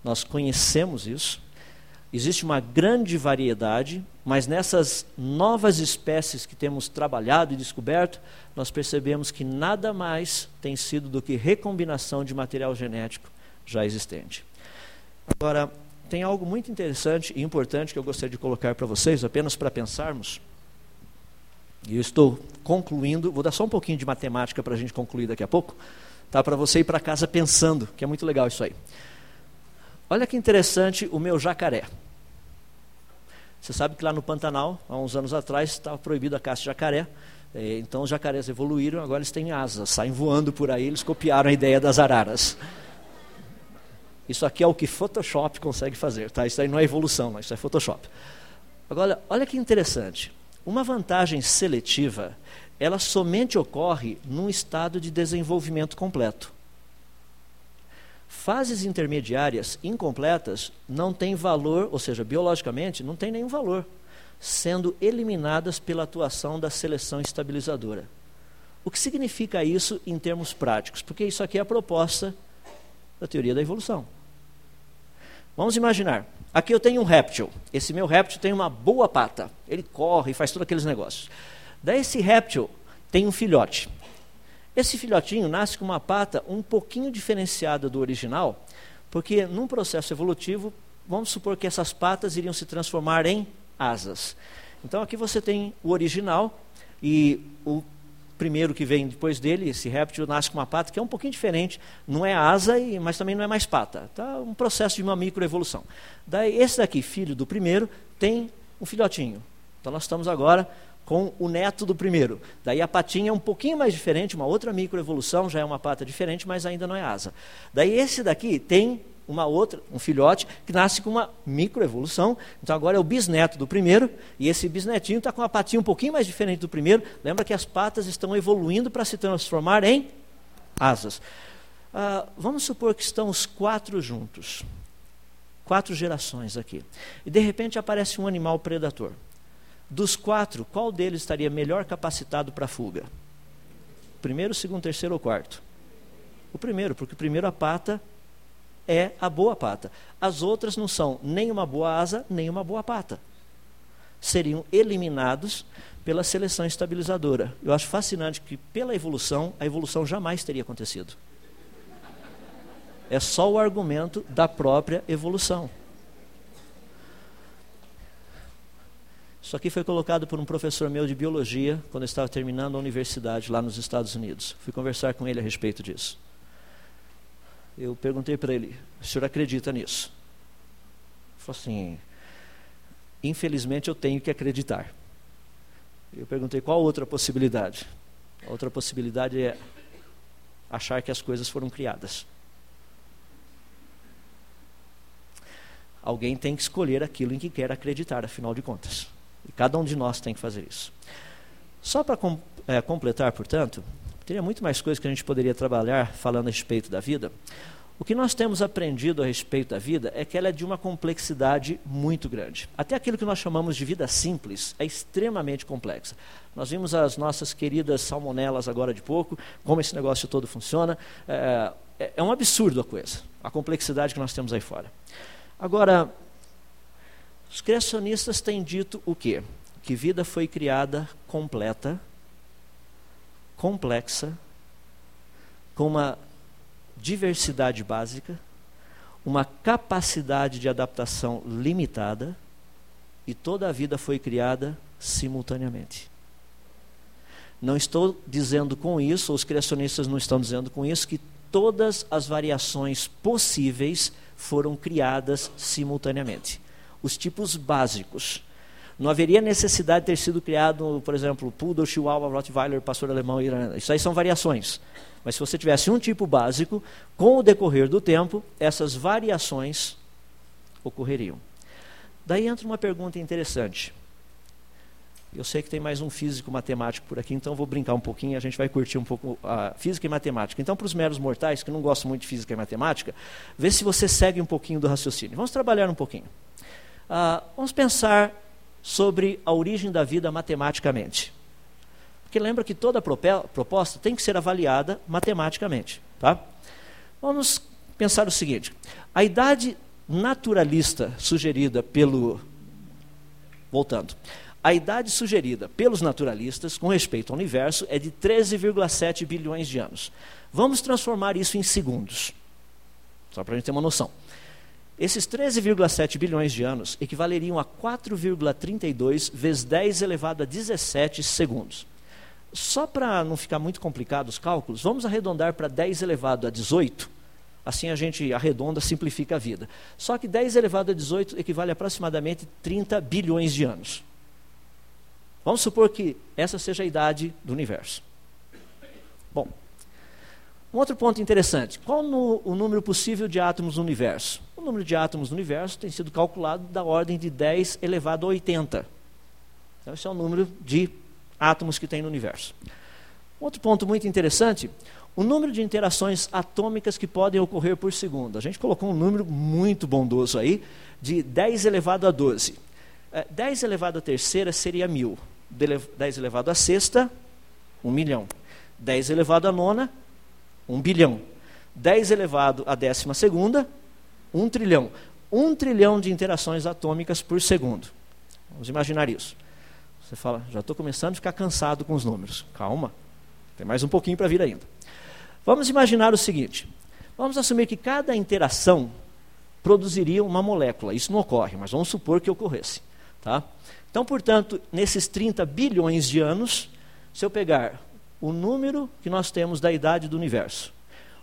Speaker 1: nós conhecemos isso, Existe uma grande variedade, mas nessas novas espécies que temos trabalhado e descoberto, nós percebemos que nada mais tem sido do que recombinação de material genético já existente. Agora, tem algo muito interessante e importante que eu gostaria de colocar para vocês, apenas para pensarmos. E eu estou concluindo, vou dar só um pouquinho de matemática para a gente concluir daqui a pouco, tá? para você ir para casa pensando, que é muito legal isso aí. Olha que interessante o meu jacaré. Você sabe que lá no Pantanal, há uns anos atrás, estava proibido a caça de jacaré. É, então os jacarés evoluíram, agora eles têm asas, saem voando por aí, eles copiaram a ideia das araras. Isso aqui é o que Photoshop consegue fazer, tá? Isso aí não é evolução, isso é Photoshop. Agora, olha que interessante. Uma vantagem seletiva, ela somente ocorre num estado de desenvolvimento completo. Fases intermediárias incompletas não têm valor, ou seja, biologicamente, não tem nenhum valor, sendo eliminadas pela atuação da seleção estabilizadora. O que significa isso em termos práticos? Porque isso aqui é a proposta da teoria da evolução. Vamos imaginar, aqui eu tenho um réptil. Esse meu réptil tem uma boa pata. Ele corre e faz todos aqueles negócios. Daí esse réptil tem um filhote. Esse filhotinho nasce com uma pata um pouquinho diferenciada do original, porque num processo evolutivo, vamos supor que essas patas iriam se transformar em asas. Então aqui você tem o original e o primeiro que vem depois dele, esse réptil nasce com uma pata que é um pouquinho diferente, não é asa, mas também não é mais pata. Tá um processo de uma microevolução. Daí esse daqui, filho do primeiro, tem um filhotinho. Então nós estamos agora com o neto do primeiro. Daí a patinha é um pouquinho mais diferente, uma outra microevolução, já é uma pata diferente, mas ainda não é asa. Daí esse daqui tem uma outra, um filhote, que nasce com uma microevolução. Então agora é o bisneto do primeiro, e esse bisnetinho está com uma patinha um pouquinho mais diferente do primeiro. Lembra que as patas estão evoluindo para se transformar em asas. Ah, vamos supor que estão os quatro juntos. Quatro gerações aqui. E de repente aparece um animal predador. Dos quatro, qual deles estaria melhor capacitado para a fuga? Primeiro, segundo, terceiro ou quarto? O primeiro, porque o primeiro a pata é a boa pata. As outras não são nem uma boa asa, nem uma boa pata. Seriam eliminados pela seleção estabilizadora. Eu acho fascinante que, pela evolução, a evolução jamais teria acontecido. É só o argumento da própria evolução. Isso aqui foi colocado por um professor meu de biologia quando eu estava terminando a universidade lá nos Estados Unidos. Fui conversar com ele a respeito disso. Eu perguntei para ele: o senhor acredita nisso? Ele falou assim: infelizmente eu tenho que acreditar. Eu perguntei qual outra possibilidade. A outra possibilidade é achar que as coisas foram criadas. Alguém tem que escolher aquilo em que quer acreditar, afinal de contas. E cada um de nós tem que fazer isso. Só para com, é, completar, portanto, teria muito mais coisas que a gente poderia trabalhar falando a respeito da vida. O que nós temos aprendido a respeito da vida é que ela é de uma complexidade muito grande. Até aquilo que nós chamamos de vida simples é extremamente complexa. Nós vimos as nossas queridas salmonelas agora de pouco, como esse negócio todo funciona. É, é, é um absurdo a coisa, a complexidade que nós temos aí fora. Agora, os criacionistas têm dito o quê? Que vida foi criada completa, complexa, com uma diversidade básica, uma capacidade de adaptação limitada, e toda a vida foi criada simultaneamente. Não estou dizendo com isso, os criacionistas não estão dizendo com isso, que todas as variações possíveis foram criadas simultaneamente os tipos básicos. Não haveria necessidade de ter sido criado, por exemplo, Poodle, Chihuahua, Rottweiler, Pastor Alemão, Irã. Isso aí são variações. Mas se você tivesse um tipo básico, com o decorrer do tempo, essas variações ocorreriam. Daí entra uma pergunta interessante. Eu sei que tem mais um físico matemático por aqui, então vou brincar um pouquinho, a gente vai curtir um pouco a física e matemática. Então, para os meros mortais que não gostam muito de física e matemática, vê se você segue um pouquinho do raciocínio. Vamos trabalhar um pouquinho. Ah, vamos pensar sobre a origem da vida matematicamente. Porque lembra que toda proposta tem que ser avaliada matematicamente. Tá? Vamos pensar o seguinte: a idade naturalista sugerida pelo. Voltando. A idade sugerida pelos naturalistas com respeito ao universo é de 13,7 bilhões de anos. Vamos transformar isso em segundos, só para a gente ter uma noção. Esses 13,7 bilhões de anos equivaleriam a 4,32 vezes 10 elevado a 17 segundos. Só para não ficar muito complicado os cálculos, vamos arredondar para 10 elevado a 18. Assim a gente arredonda, simplifica a vida. Só que 10 elevado a 18 equivale a aproximadamente 30 bilhões de anos. Vamos supor que essa seja a idade do universo. Bom, um outro ponto interessante: qual no, o número possível de átomos no universo? O número de átomos no universo tem sido calculado da ordem de 10 elevado a 80. Então, esse é o número de átomos que tem no universo. Outro ponto muito interessante: o número de interações atômicas que podem ocorrer por segundo. A gente colocou um número muito bondoso aí, de 10 elevado a 12. 10 é, elevado a terceira seria mil. 10 elevado a sexta, 1 milhão. 10 elevado a nona, 1 bilhão. 10 elevado a décima segunda, um trilhão. Um trilhão de interações atômicas por segundo. Vamos imaginar isso. Você fala, já estou começando a ficar cansado com os números. Calma, tem mais um pouquinho para vir ainda. Vamos imaginar o seguinte: vamos assumir que cada interação produziria uma molécula. Isso não ocorre, mas vamos supor que ocorresse. Tá? Então, portanto, nesses 30 bilhões de anos, se eu pegar o número que nós temos da idade do universo,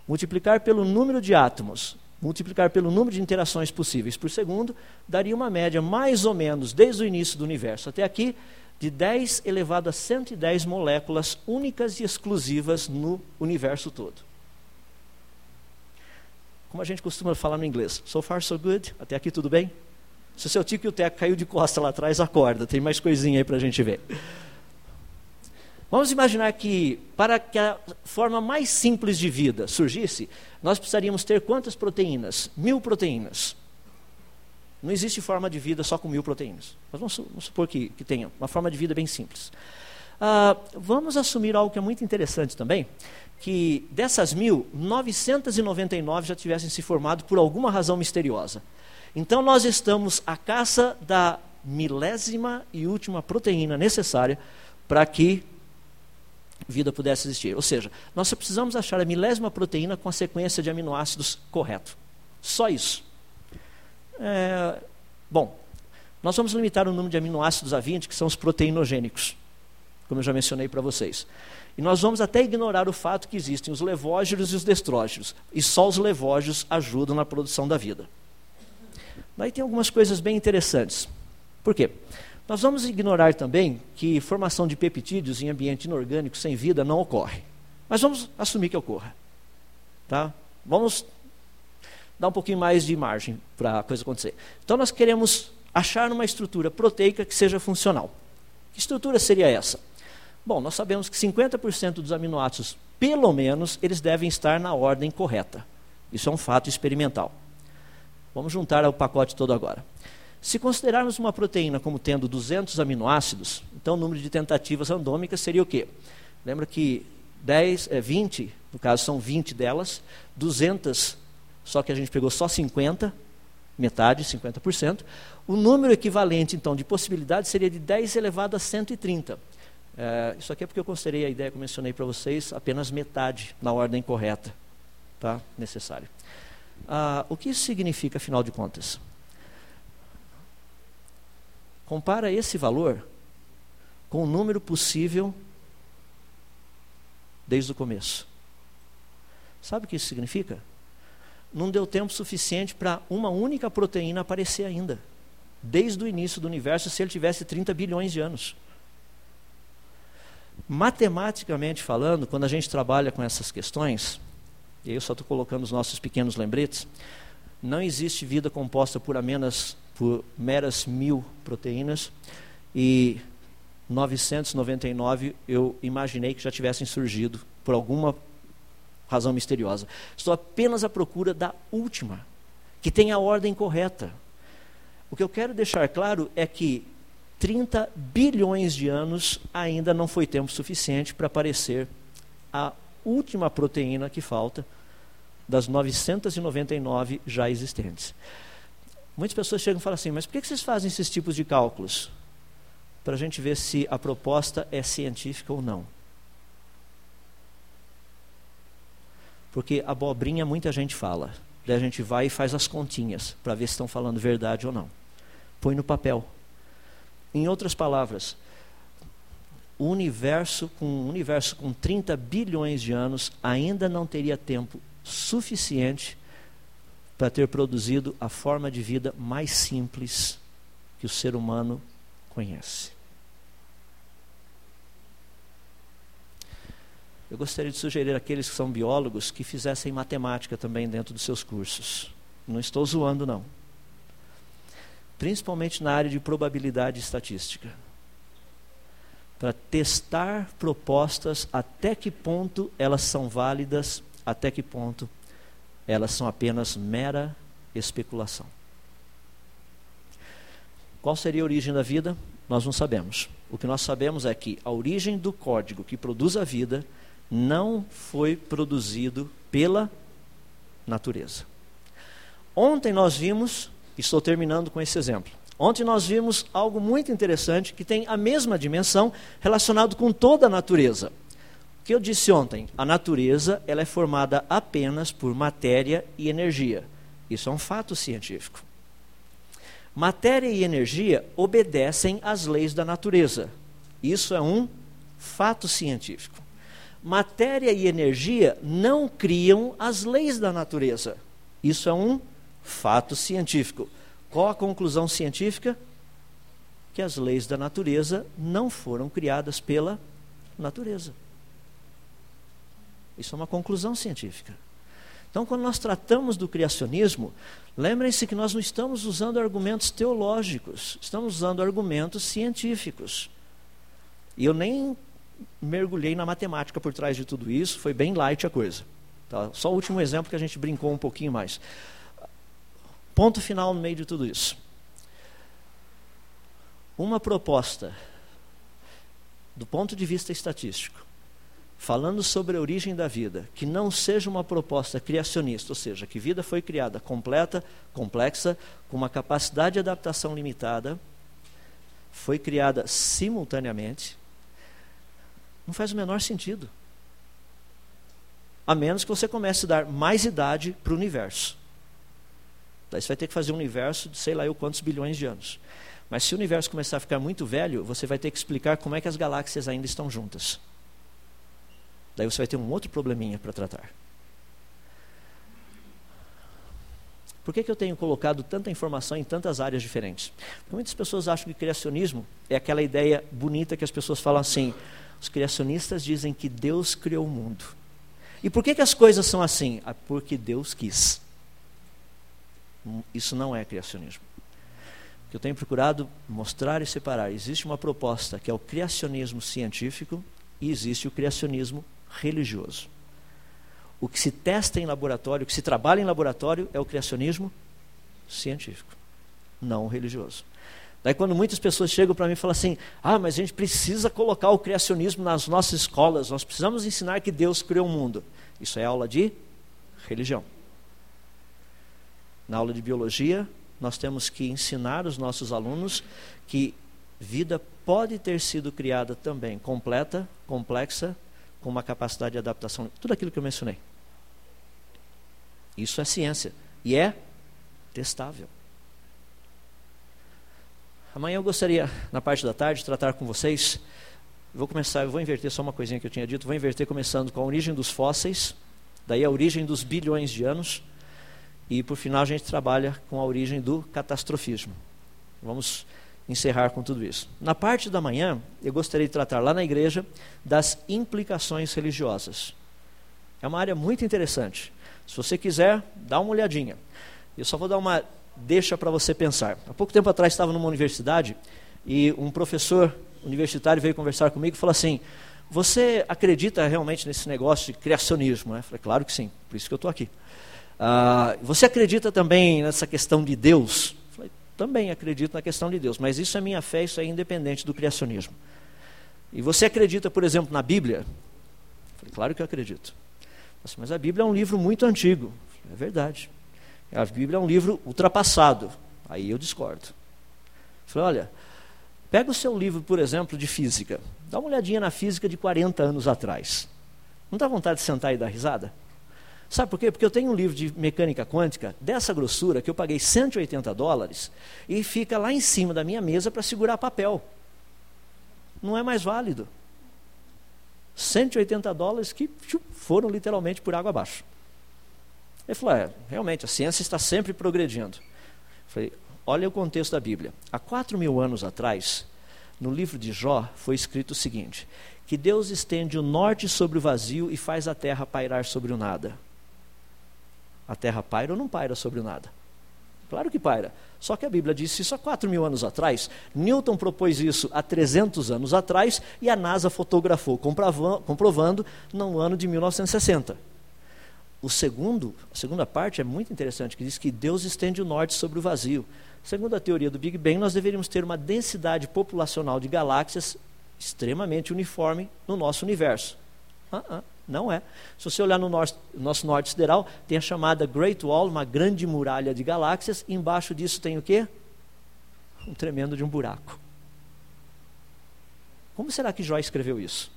Speaker 1: multiplicar pelo número de átomos multiplicar pelo número de interações possíveis por segundo, daria uma média mais ou menos, desde o início do universo até aqui, de 10 elevado a 110 moléculas únicas e exclusivas no universo todo. Como a gente costuma falar no inglês, so far so good, até aqui tudo bem? Se o seu tico e o teco caiu de costa lá atrás, acorda, tem mais coisinha aí para a gente ver. Vamos imaginar que, para que a forma mais simples de vida surgisse, nós precisaríamos ter quantas proteínas? Mil proteínas. Não existe forma de vida só com mil proteínas. Mas vamos, vamos supor que, que tenha uma forma de vida bem simples. Ah, vamos assumir algo que é muito interessante também, que dessas mil, 999 já tivessem se formado por alguma razão misteriosa. Então nós estamos à caça da milésima e última proteína necessária para que vida pudesse existir. Ou seja, nós só precisamos achar a milésima proteína com a sequência de aminoácidos correto. Só isso. É, bom, Nós vamos limitar o número de aminoácidos a 20, que são os proteinogênicos, como eu já mencionei para vocês. E nós vamos até ignorar o fato que existem os levógeros e os destrógeros, e só os levógeros ajudam na produção da vida. Daí tem algumas coisas bem interessantes. Por quê? Nós vamos ignorar também que formação de peptídeos em ambiente inorgânico sem vida não ocorre. Mas vamos assumir que ocorra. Tá? Vamos dar um pouquinho mais de margem para a coisa acontecer. Então nós queremos achar uma estrutura proteica que seja funcional. Que estrutura seria essa? Bom, nós sabemos que 50% dos aminoácidos, pelo menos, eles devem estar na ordem correta. Isso é um fato experimental. Vamos juntar o pacote todo agora. Se considerarmos uma proteína como tendo 200 aminoácidos, então o número de tentativas randômicas seria o quê? Lembra que 10, é, 20, no caso são 20 delas, 200, só que a gente pegou só 50, metade, 50%. O número equivalente, então, de possibilidades seria de 10 elevado a 130. É, isso aqui é porque eu considerei a ideia que eu mencionei para vocês apenas metade na ordem correta tá? necessária. Ah, o que isso significa, afinal de contas? Compara esse valor com o número possível desde o começo. Sabe o que isso significa? Não deu tempo suficiente para uma única proteína aparecer ainda, desde o início do universo, se ele tivesse 30 bilhões de anos. Matematicamente falando, quando a gente trabalha com essas questões, e eu só estou colocando os nossos pequenos lembretes, não existe vida composta por apenas por meras mil proteínas e 999 eu imaginei que já tivessem surgido por alguma razão misteriosa. Estou apenas à procura da última, que tem a ordem correta. O que eu quero deixar claro é que 30 bilhões de anos ainda não foi tempo suficiente para aparecer a última proteína que falta das 999 já existentes. Muitas pessoas chegam e falam assim: mas por que vocês fazem esses tipos de cálculos? Para a gente ver se a proposta é científica ou não. Porque abobrinha muita gente fala. Daí a gente vai e faz as continhas para ver se estão falando verdade ou não. Põe no papel. Em outras palavras, o universo com um universo com 30 bilhões de anos ainda não teria tempo suficiente para ter produzido a forma de vida mais simples que o ser humano conhece. Eu gostaria de sugerir àqueles que são biólogos que fizessem matemática também dentro dos seus cursos. Não estou zoando, não. Principalmente na área de probabilidade estatística. Para testar propostas até que ponto elas são válidas, até que ponto elas são apenas mera especulação. Qual seria a origem da vida? Nós não sabemos. O que nós sabemos é que a origem do código que produz a vida não foi produzido pela natureza. Ontem nós vimos, estou terminando com esse exemplo. Ontem nós vimos algo muito interessante que tem a mesma dimensão relacionado com toda a natureza que eu disse ontem, a natureza ela é formada apenas por matéria e energia. Isso é um fato científico. Matéria e energia obedecem às leis da natureza. Isso é um fato científico. Matéria e energia não criam as leis da natureza. Isso é um fato científico. Qual a conclusão científica? Que as leis da natureza não foram criadas pela natureza. Isso é uma conclusão científica. Então, quando nós tratamos do criacionismo, lembrem-se que nós não estamos usando argumentos teológicos, estamos usando argumentos científicos. E eu nem mergulhei na matemática por trás de tudo isso, foi bem light a coisa. Tá? Só o último exemplo que a gente brincou um pouquinho mais. Ponto final no meio de tudo isso. Uma proposta, do ponto de vista estatístico, falando sobre a origem da vida, que não seja uma proposta criacionista, ou seja, que vida foi criada completa, complexa, com uma capacidade de adaptação limitada, foi criada simultaneamente, não faz o menor sentido. A menos que você comece a dar mais idade para o universo. Daí você vai ter que fazer um universo de sei lá eu quantos bilhões de anos. Mas se o universo começar a ficar muito velho, você vai ter que explicar como é que as galáxias ainda estão juntas. Daí você vai ter um outro probleminha para tratar. Por que, que eu tenho colocado tanta informação em tantas áreas diferentes? Porque muitas pessoas acham que criacionismo é aquela ideia bonita que as pessoas falam assim: os criacionistas dizem que Deus criou o mundo. E por que, que as coisas são assim? Ah, porque Deus quis. Isso não é criacionismo. O que eu tenho procurado mostrar e separar: existe uma proposta que é o criacionismo científico e existe o criacionismo religioso. O que se testa em laboratório, o que se trabalha em laboratório é o criacionismo científico, não religioso. Daí quando muitas pessoas chegam para mim e falam assim: "Ah, mas a gente precisa colocar o criacionismo nas nossas escolas, nós precisamos ensinar que Deus criou o mundo". Isso é aula de religião. Na aula de biologia, nós temos que ensinar os nossos alunos que vida pode ter sido criada também completa, complexa com uma capacidade de adaptação, tudo aquilo que eu mencionei. Isso é ciência e é testável. Amanhã eu gostaria, na parte da tarde, tratar com vocês. Vou começar, eu vou inverter só uma coisinha que eu tinha dito. Vou inverter começando com a origem dos fósseis, daí a origem dos bilhões de anos, e por final a gente trabalha com a origem do catastrofismo. Vamos encerrar com tudo isso. Na parte da manhã, eu gostaria de tratar lá na igreja das implicações religiosas. É uma área muito interessante. Se você quiser, dá uma olhadinha. Eu só vou dar uma deixa para você pensar. Há pouco tempo atrás estava numa universidade e um professor universitário veio conversar comigo e falou assim: Você acredita realmente nesse negócio de criacionismo? Eu falei: Claro que sim, por isso que eu estou aqui. Ah, você acredita também nessa questão de Deus? Também acredito na questão de Deus, mas isso é minha fé, isso é independente do criacionismo. E você acredita, por exemplo, na Bíblia? Falei, claro que eu acredito. Mas a Bíblia é um livro muito antigo. É verdade. A Bíblia é um livro ultrapassado. Aí eu discordo. Falei, olha, pega o seu livro, por exemplo, de física. Dá uma olhadinha na física de 40 anos atrás. Não dá vontade de sentar e dar risada? Sabe por quê? Porque eu tenho um livro de mecânica quântica dessa grossura que eu paguei 180 dólares e fica lá em cima da minha mesa para segurar papel. Não é mais válido. 180 dólares que foram literalmente por água abaixo. Ele falou: é, realmente, a ciência está sempre progredindo. Eu falei: olha o contexto da Bíblia. Há quatro mil anos atrás, no livro de Jó, foi escrito o seguinte: que Deus estende o norte sobre o vazio e faz a terra pairar sobre o nada. A terra paira ou não paira sobre o nada? Claro que paira. Só que a Bíblia disse isso há 4 mil anos atrás. Newton propôs isso há 300 anos atrás e a NASA fotografou, comprovando no ano de 1960. O segundo, a segunda parte é muito interessante, que diz que Deus estende o norte sobre o vazio. Segundo a teoria do Big Bang, nós deveríamos ter uma densidade populacional de galáxias extremamente uniforme no nosso universo. Uh -uh. Não é. Se você olhar no nosso, nosso norte sideral, tem a chamada Great Wall, uma grande muralha de galáxias, e embaixo disso tem o quê? Um tremendo de um buraco. Como será que Jó escreveu isso?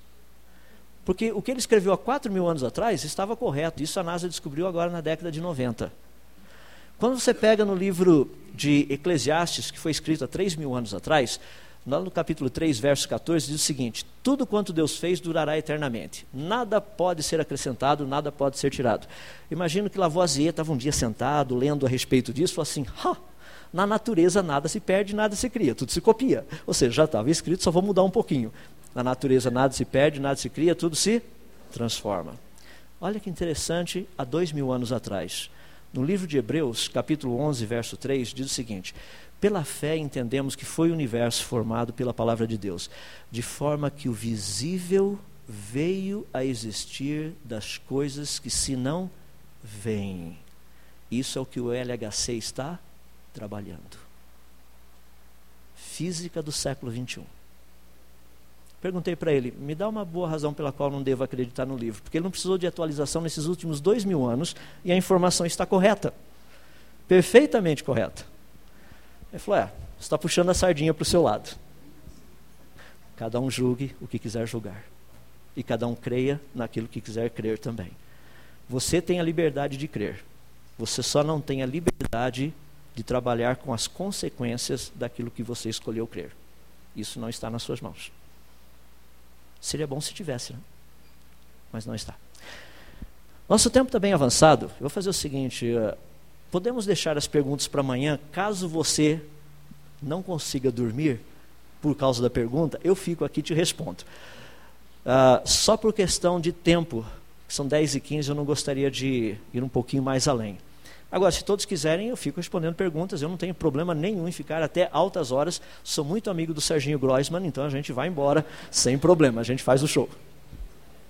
Speaker 1: Porque o que ele escreveu há 4 mil anos atrás estava correto. Isso a NASA descobriu agora na década de 90. Quando você pega no livro de Eclesiastes, que foi escrito há 3 mil anos atrás, Lá no capítulo 3, verso 14, diz o seguinte: Tudo quanto Deus fez durará eternamente. Nada pode ser acrescentado, nada pode ser tirado. Imagino que Lavoisier estava um dia sentado, lendo a respeito disso, falou assim: ha, na natureza nada se perde, nada se cria, tudo se copia. Ou seja, já estava escrito, só vou mudar um pouquinho. Na natureza nada se perde, nada se cria, tudo se transforma. Olha que interessante, há dois mil anos atrás. No livro de Hebreus, capítulo 11, verso 3, diz o seguinte: pela fé entendemos que foi o universo formado pela palavra de Deus, de forma que o visível veio a existir das coisas que se não veem. Isso é o que o LHC está trabalhando. Física do século 21. Perguntei para ele, me dá uma boa razão pela qual não devo acreditar no livro, porque ele não precisou de atualização nesses últimos dois mil anos e a informação está correta, perfeitamente correta. Ele falou: é, você está puxando a sardinha para o seu lado. Cada um julgue o que quiser julgar. E cada um creia naquilo que quiser crer também. Você tem a liberdade de crer. Você só não tem a liberdade de trabalhar com as consequências daquilo que você escolheu crer. Isso não está nas suas mãos. Seria bom se tivesse, né? mas não está. Nosso tempo está bem avançado. Eu vou fazer o seguinte: uh, podemos deixar as perguntas para amanhã, caso você não consiga dormir por causa da pergunta, eu fico aqui e te respondo. Uh, só por questão de tempo, são 10 e 15, eu não gostaria de ir um pouquinho mais além. Agora, se todos quiserem, eu fico respondendo perguntas, eu não tenho problema nenhum em ficar até altas horas. Sou muito amigo do Serginho Groisman, então a gente vai embora sem problema, a gente faz o show.